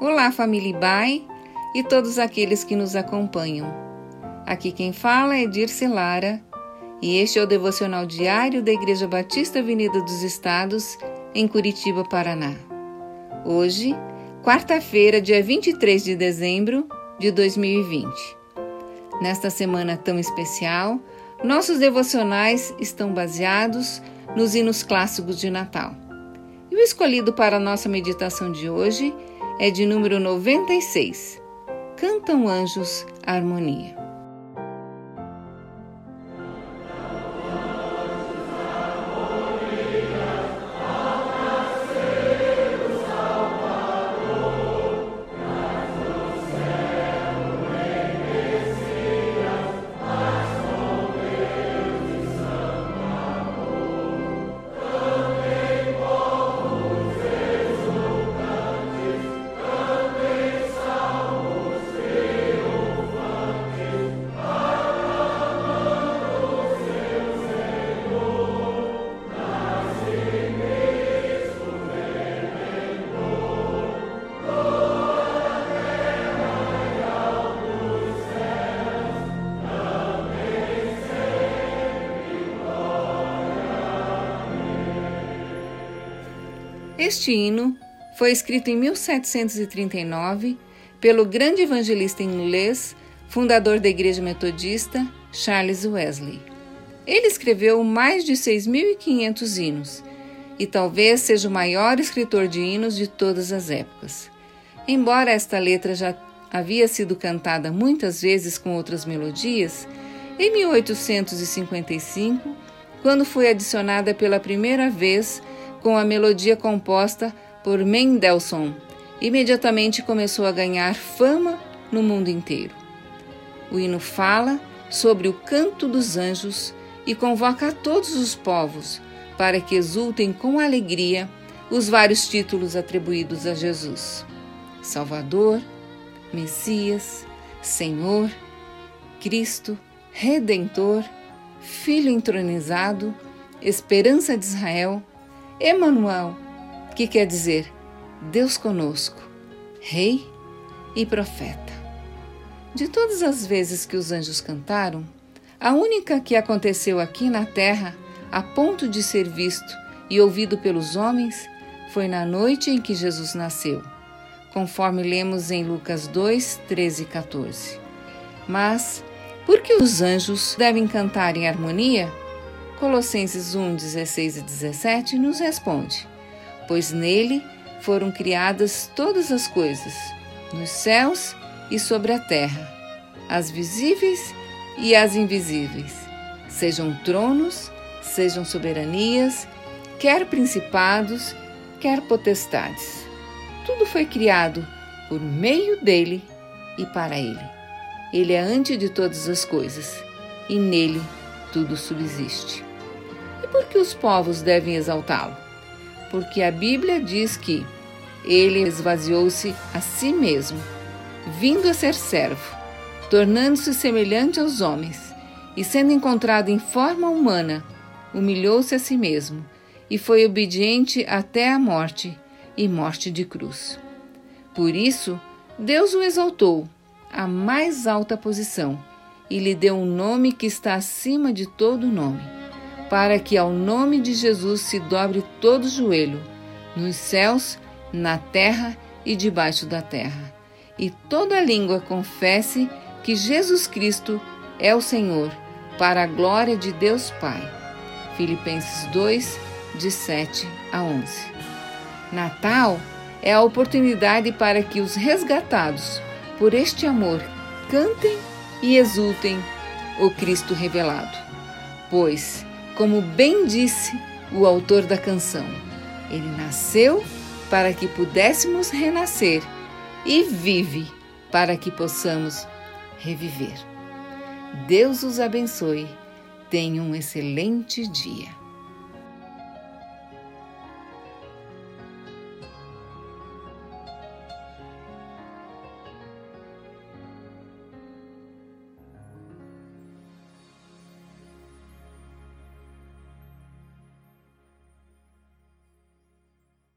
Olá, família Bai e todos aqueles que nos acompanham. Aqui quem fala é Dirce Lara e este é o devocional diário da Igreja Batista Avenida dos Estados, em Curitiba, Paraná. Hoje, quarta-feira, dia 23 de dezembro de 2020. Nesta semana tão especial, nossos devocionais estão baseados nos hinos clássicos de Natal. E o escolhido para a nossa meditação de hoje é de número 96. Cantam anjos harmonia. Este hino foi escrito em 1739 pelo grande evangelista inglês, fundador da Igreja Metodista, Charles Wesley. Ele escreveu mais de 6.500 hinos e talvez seja o maior escritor de hinos de todas as épocas. Embora esta letra já havia sido cantada muitas vezes com outras melodias, em 1855, quando foi adicionada pela primeira vez com a melodia composta por Mendelssohn. Imediatamente começou a ganhar fama no mundo inteiro. O hino fala sobre o canto dos anjos e convoca a todos os povos para que exultem com alegria os vários títulos atribuídos a Jesus: Salvador, Messias, Senhor, Cristo, Redentor, Filho entronizado, Esperança de Israel, Emanuel, que quer dizer Deus conosco, Rei e Profeta. De todas as vezes que os anjos cantaram, a única que aconteceu aqui na terra, a ponto de ser visto e ouvido pelos homens, foi na noite em que Jesus nasceu, conforme lemos em Lucas 2, 13 e 14. Mas, por que os anjos devem cantar em harmonia? Colossenses 1, 16 e 17 nos responde: Pois nele foram criadas todas as coisas, nos céus e sobre a terra, as visíveis e as invisíveis, sejam tronos, sejam soberanias, quer principados, quer potestades. Tudo foi criado por meio dele e para ele. Ele é antes de todas as coisas, e nele tudo subsiste por que os povos devem exaltá-lo? Porque a Bíblia diz que ele esvaziou-se a si mesmo, vindo a ser servo, tornando-se semelhante aos homens, e sendo encontrado em forma humana, humilhou-se a si mesmo e foi obediente até a morte e morte de cruz. Por isso, Deus o exaltou à mais alta posição e lhe deu um nome que está acima de todo nome para que ao nome de Jesus se dobre todo joelho, nos céus, na terra e debaixo da terra, e toda língua confesse que Jesus Cristo é o Senhor, para a glória de Deus Pai. Filipenses 2, de 7 a 11. Natal é a oportunidade para que os resgatados por este amor cantem e exultem o Cristo revelado, pois como bem disse o autor da canção. Ele nasceu para que pudéssemos renascer e vive para que possamos reviver. Deus os abençoe. Tenha um excelente dia.